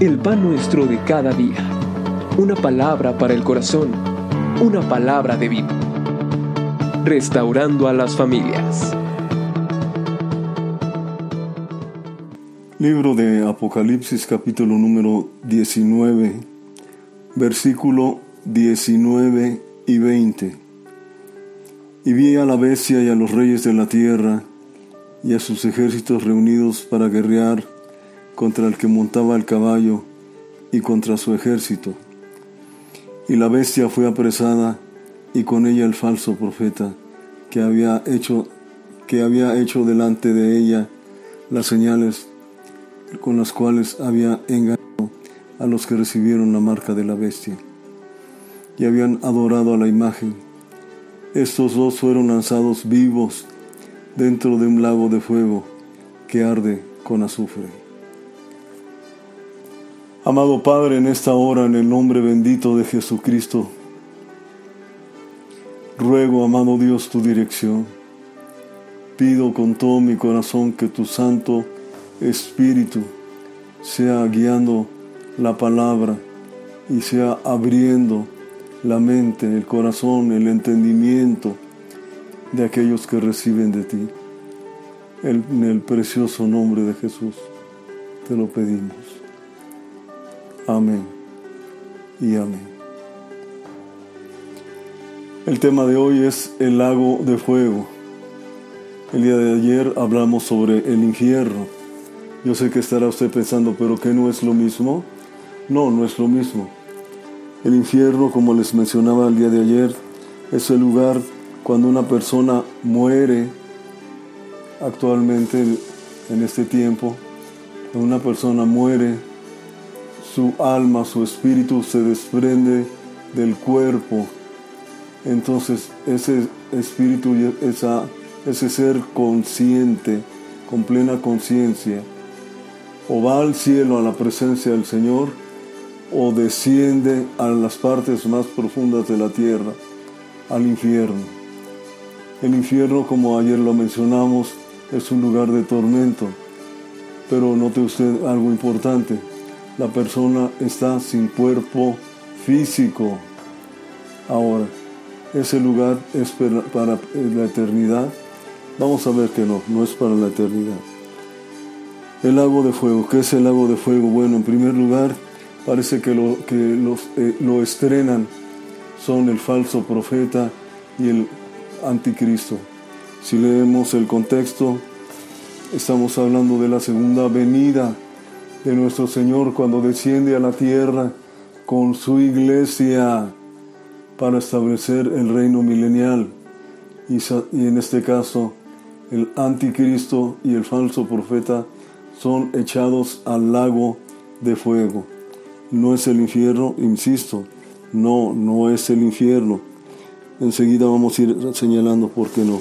el pan nuestro de cada día. Una palabra para el corazón, una palabra de vida. Restaurando a las familias. Libro de Apocalipsis capítulo número 19, versículo 19 y 20. Y vi a la bestia y a los reyes de la tierra y a sus ejércitos reunidos para guerrear contra el que montaba el caballo y contra su ejército. Y la bestia fue apresada y con ella el falso profeta que había hecho que había hecho delante de ella las señales con las cuales había engañado a los que recibieron la marca de la bestia y habían adorado a la imagen. Estos dos fueron lanzados vivos dentro de un lago de fuego que arde con azufre. Amado Padre, en esta hora, en el nombre bendito de Jesucristo, ruego, amado Dios, tu dirección. Pido con todo mi corazón que tu Santo Espíritu sea guiando la palabra y sea abriendo la mente, el corazón, el entendimiento de aquellos que reciben de ti. En el precioso nombre de Jesús te lo pedimos. Amén y amén. El tema de hoy es el lago de fuego. El día de ayer hablamos sobre el infierno. Yo sé que estará usted pensando, pero ¿qué no es lo mismo? No, no es lo mismo. El infierno, como les mencionaba el día de ayer, es el lugar cuando una persona muere actualmente en este tiempo. Cuando una persona muere su alma, su espíritu se desprende del cuerpo. Entonces ese espíritu, esa, ese ser consciente, con plena conciencia, o va al cielo a la presencia del Señor, o desciende a las partes más profundas de la tierra, al infierno. El infierno, como ayer lo mencionamos, es un lugar de tormento. Pero note usted algo importante la persona está sin cuerpo físico. Ahora, ese lugar es para la eternidad. Vamos a ver que no, no es para la eternidad. El lago de fuego, ¿qué es el lago de fuego? Bueno, en primer lugar, parece que lo, que eh, lo estrenan son el falso profeta y el anticristo. Si leemos el contexto, estamos hablando de la segunda venida de nuestro Señor cuando desciende a la tierra con su iglesia para establecer el reino milenial. Y, en este caso, el anticristo y el falso profeta son echados al lago de fuego. No es el infierno, insisto, no, no es el infierno. Enseguida vamos a ir señalando por qué no.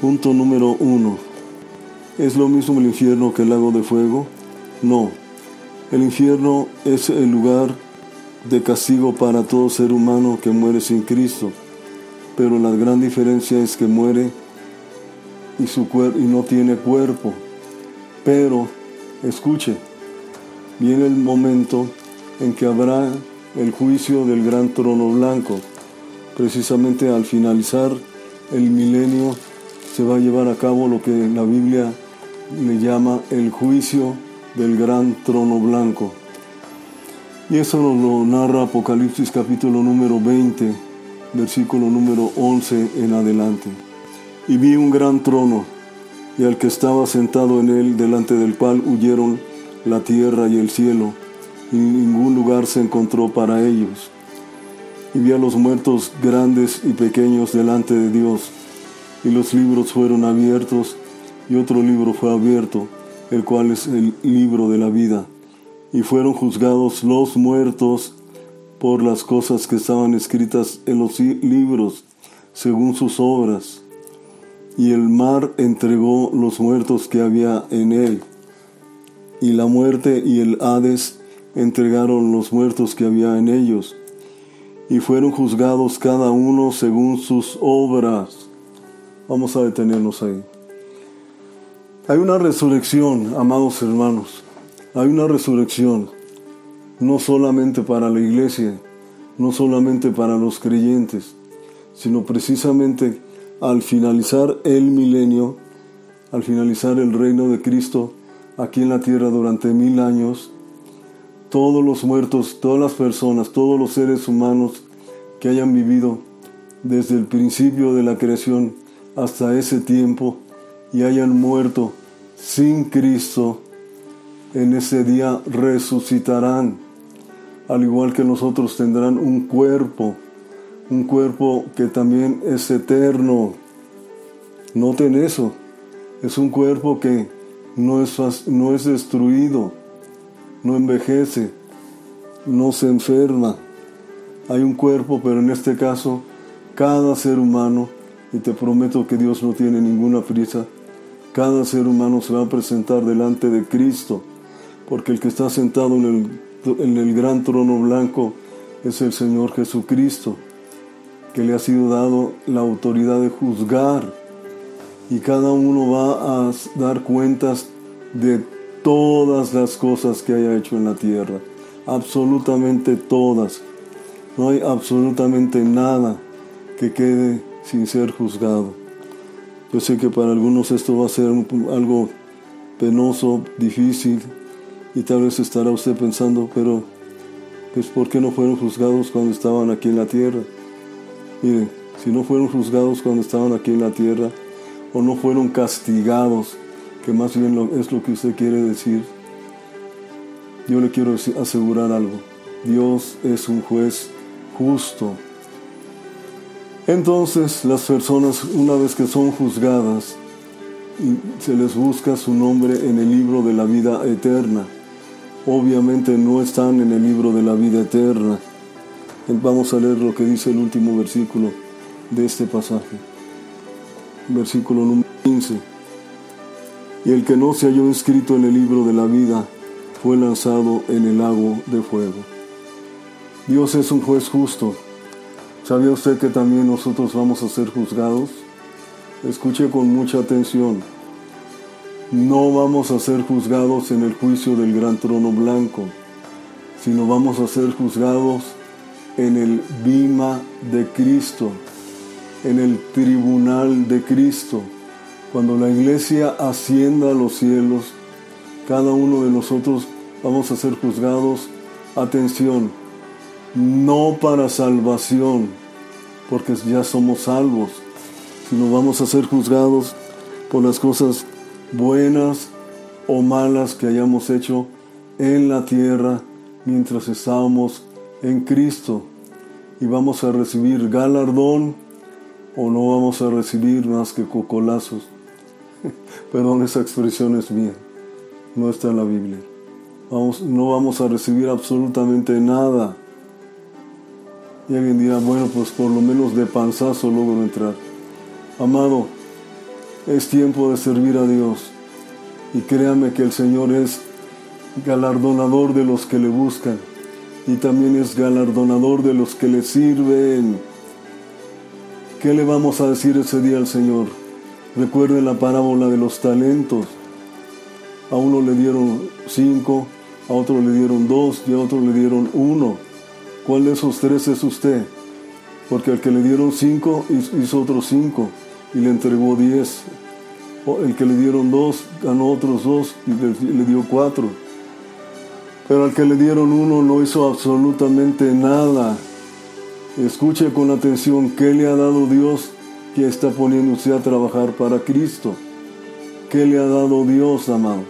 Punto número uno. ¿Es lo mismo el infierno que el lago de fuego? No, el infierno es el lugar de castigo para todo ser humano que muere sin Cristo, pero la gran diferencia es que muere y, su y no tiene cuerpo. Pero, escuche, viene el momento en que habrá el juicio del gran trono blanco. Precisamente al finalizar el milenio se va a llevar a cabo lo que la Biblia le llama el juicio del gran trono blanco. Y eso nos lo narra Apocalipsis capítulo número 20, versículo número 11 en adelante. Y vi un gran trono, y al que estaba sentado en él, delante del cual huyeron la tierra y el cielo, y ningún lugar se encontró para ellos. Y vi a los muertos grandes y pequeños delante de Dios, y los libros fueron abiertos, y otro libro fue abierto el cual es el libro de la vida. Y fueron juzgados los muertos por las cosas que estaban escritas en los libros, según sus obras. Y el mar entregó los muertos que había en él. Y la muerte y el Hades entregaron los muertos que había en ellos. Y fueron juzgados cada uno según sus obras. Vamos a detenernos ahí. Hay una resurrección, amados hermanos. Hay una resurrección. no solamente para la iglesia, no solamente para los creyentes, sino precisamente al finalizar el milenio, al finalizar el reino de Cristo aquí en la tierra durante mil años, todos los muertos, todas las personas, todos los seres humanos que hayan vivido desde el principio de la creación hasta ese tiempo y hayan muerto sin Cristo, en ese día resucitarán, al igual que nosotros tendrán un cuerpo, un cuerpo que también es eterno. Noten eso, es un cuerpo que no es, no es destruido, no envejece, no se enferma. Hay un cuerpo, pero en este caso, cada ser humano, y te prometo que Dios no tiene ninguna prisa, cada ser humano se va a presentar delante de Cristo, porque el que está sentado en el, en el gran trono blanco es el Señor Jesucristo, que le ha sido dado la autoridad de juzgar. Y cada uno va a dar cuentas de todas las cosas que haya hecho en la tierra, absolutamente todas. No hay absolutamente nada que quede sin ser juzgado. Yo sé que para algunos esto va a ser algo penoso, difícil, y tal vez estará usted pensando, pero pues ¿por qué no fueron juzgados cuando estaban aquí en la tierra? Mire, si no fueron juzgados cuando estaban aquí en la tierra, o no fueron castigados, que más bien es lo que usted quiere decir, yo le quiero asegurar algo. Dios es un juez justo. Entonces las personas, una vez que son juzgadas, se les busca su nombre en el libro de la vida eterna. Obviamente no están en el libro de la vida eterna. Vamos a leer lo que dice el último versículo de este pasaje. Versículo número 15. Y el que no se halló inscrito en el libro de la vida fue lanzado en el lago de fuego. Dios es un juez justo ¿Sabía usted que también nosotros vamos a ser juzgados? Escuche con mucha atención. No vamos a ser juzgados en el juicio del gran trono blanco, sino vamos a ser juzgados en el bima de Cristo, en el tribunal de Cristo. Cuando la iglesia ascienda a los cielos, cada uno de nosotros vamos a ser juzgados, atención, no para salvación, porque ya somos salvos, sino vamos a ser juzgados por las cosas buenas o malas que hayamos hecho en la tierra mientras estábamos en Cristo. Y vamos a recibir galardón o no vamos a recibir más que cocolazos. Perdón, esa expresión es mía, no está en la Biblia. Vamos, no vamos a recibir absolutamente nada y alguien dirá, bueno, pues por lo menos de panzazo logro entrar. Amado, es tiempo de servir a Dios. Y créame que el Señor es galardonador de los que le buscan. Y también es galardonador de los que le sirven. ¿Qué le vamos a decir ese día al Señor? Recuerde la parábola de los talentos. A uno le dieron cinco, a otro le dieron dos y a otro le dieron uno. ¿Cuál de esos tres es usted? Porque al que le dieron cinco hizo otros cinco y le entregó diez. El que le dieron dos ganó otros dos y le, dio cuatro. Pero al que le dieron uno no hizo absolutamente nada. Escuche con atención qué le ha dado Dios que está poniendo usted a trabajar para Cristo. ¿Qué le ha dado Dios, amado?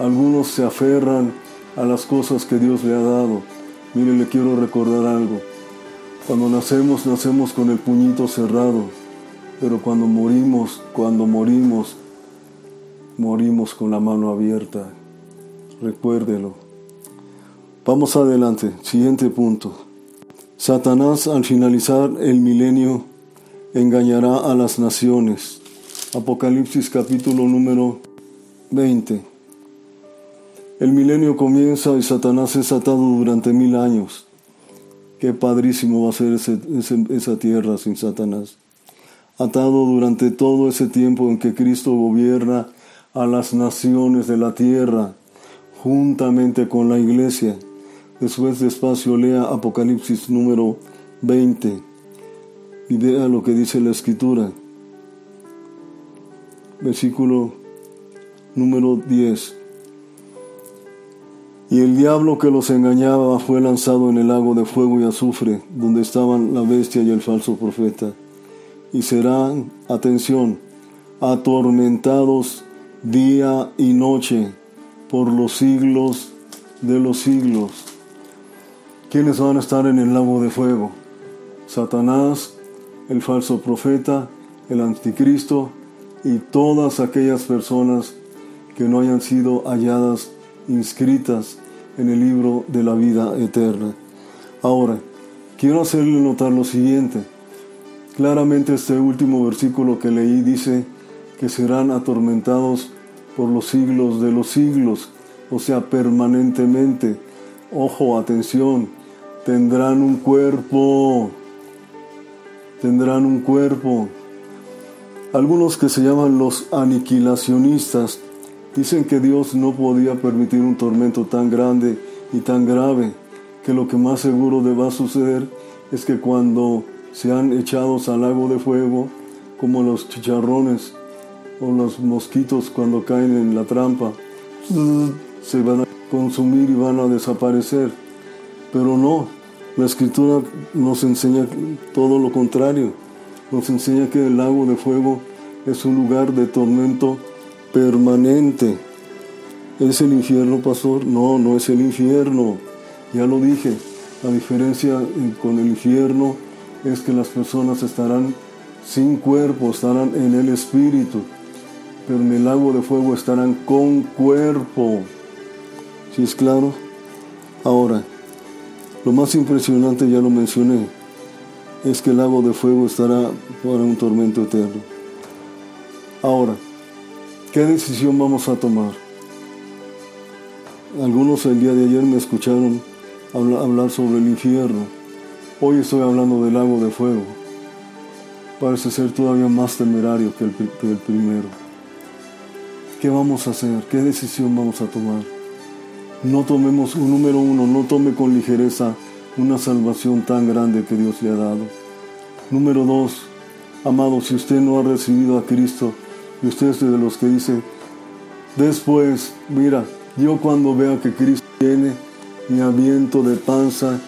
Algunos se aferran a las cosas que Dios le ha dado Mire, le quiero recordar algo. Cuando nacemos, nacemos con el puñito cerrado, pero cuando morimos, cuando morimos, morimos con la mano abierta. Recuérdelo. Vamos adelante, siguiente punto. Satanás al finalizar el milenio engañará a las naciones. Apocalipsis capítulo número 20. El milenio comienza y Satanás es atado durante mil años. Qué padrísimo va a ser esa tierra sin Satanás. Atado durante todo ese tiempo en que Cristo gobierna a las naciones de la tierra, juntamente con la iglesia. Después despacio lea Apocalipsis número 20 y vea lo que dice la escritura. Versículo número 10. Y el diablo que los engañaba fue lanzado en el lago de fuego y azufre, donde estaban la bestia y el falso profeta. Y serán, atención, atormentados día y noche por los siglos de los siglos. ¿Quiénes van a estar en el lago de fuego? Satanás, el falso profeta, el anticristo y todas aquellas personas que no hayan sido halladas inscritas en el libro de la vida eterna. Ahora, quiero hacerle notar lo siguiente. Claramente este último versículo que leí dice que serán atormentados por los siglos de los siglos, o sea, permanentemente. Ojo, atención, tendrán un cuerpo, tendrán un cuerpo. Algunos que se llaman los aniquilacionistas dicen que Dios no podía permitir un tormento tan grande y tan grave, que lo que más seguro va a suceder es que cuando sean echados al lago de fuego, como los chicharrones o los mosquitos cuando caen en la trampa, se van a consumir y van a desaparecer. Pero no, la escritura nos enseña todo lo contrario. Nos enseña que el lago de fuego es un lugar de tormento permanente. ¿Es el infierno, pastor? No, no es el infierno. Ya lo dije, la diferencia con el infierno es que las personas estarán sin cuerpo, estarán en el espíritu, pero en el lago de fuego estarán con cuerpo. ¿Sí es claro? Ahora, lo más impresionante, ya lo mencioné, es que el lago de fuego estará para un tormento eterno. Ahora, ¿qué decisión vamos a tomar? Algunos el día de ayer me escucharon hablar sobre el infierno. Hoy estoy hablando del lago de fuego. Parece ser todavía más temerario que el, primero. ¿Qué vamos a hacer? ¿Qué decisión vamos a tomar? No tomemos, número uno, no tome con ligereza una salvación tan grande que Dios le ha dado. Número dos, amado, si usted no ha recibido a Cristo y usted es de los que dice, después, mira, yo cuando vea que Cristo viene, me aviento de panza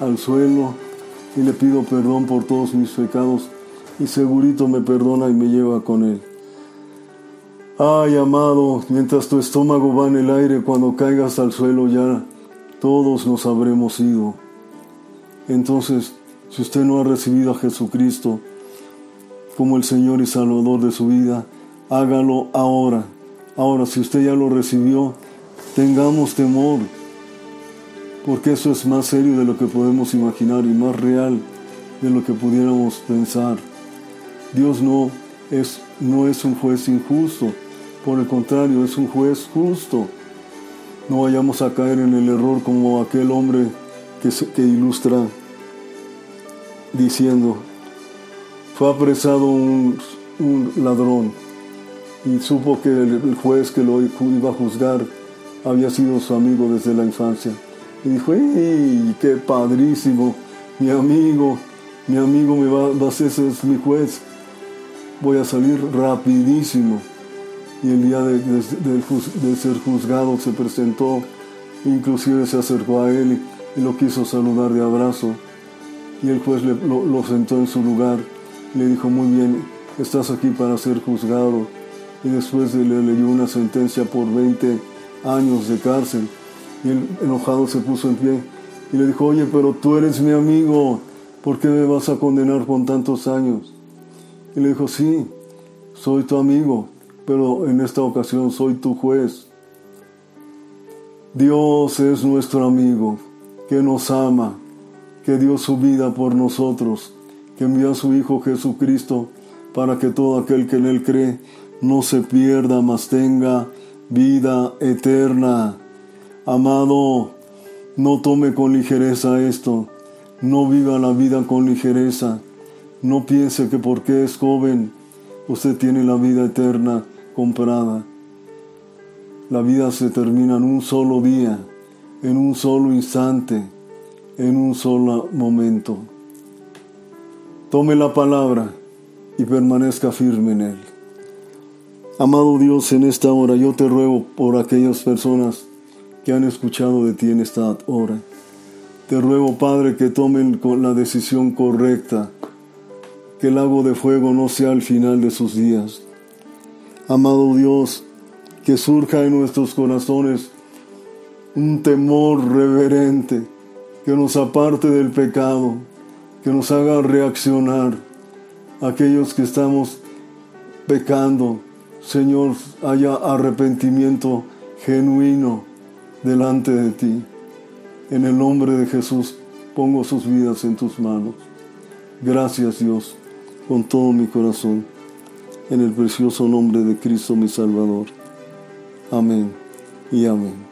al suelo y le pido perdón por todos mis pecados y segurito me perdona y me lleva con él. Ay, amado, mientras tu estómago va en el aire, cuando caigas al suelo ya todos nos habremos ido. Entonces, si usted no ha recibido a Jesucristo como el Señor y Salvador de su vida, hágalo ahora. Ahora, si usted ya lo recibió, tengamos temor, porque eso es más serio de lo que podemos imaginar y más real de lo que pudiéramos pensar. Dios no es, no es un juez injusto, por el contrario, es un juez justo. No vayamos a caer en el error como aquel hombre que, que ilustra diciendo, fue apresado un, ladrón y supo que el, juez que lo iba a juzgar había sido su amigo desde la infancia. Y dijo, ¡ay, qué padrísimo! Mi amigo, mi amigo me va, va a ser es mi juez. Voy a salir rapidísimo y el día de, ser juzgado se presentó, inclusive se acercó a él y, lo quiso saludar de abrazo. Y el juez lo, sentó en su lugar, le dijo, muy bien, estás aquí para ser juzgado. Y después le leyó una sentencia por 20 años de cárcel. Y el enojado se puso en pie y le dijo, oye, pero tú eres mi amigo, ¿por qué me vas a condenar con tantos años? Y le dijo, sí, soy tu amigo, pero en esta ocasión soy tu juez. Dios es nuestro amigo, que nos ama, que dio su vida por nosotros, que envió a su Hijo Jesucristo para que todo aquel que en Él cree no se pierda, mas tenga vida eterna. Amado, no tome con ligereza esto, no viva la vida con ligereza, no piense que porque es joven usted tiene la vida eterna comprada. La vida se termina en un solo día en un solo instante, en un solo momento. Tome la palabra y permanezca firme en él. Amado Dios, en esta hora yo te ruego por aquellas personas que han escuchado de ti en esta hora. Te ruego, Padre, que tomen la decisión correcta, que el lago de fuego no sea el final de sus días. Amado Dios, que surja en nuestros corazones un temor reverente que nos aparte del pecado, que nos haga reaccionar. Aquellos que estamos pecando, Señor, haya arrepentimiento genuino delante de ti. En el nombre de Jesús pongo sus vidas en tus manos. Gracias Dios, con todo mi corazón, en el precioso nombre de Cristo mi Salvador. Amén y amén.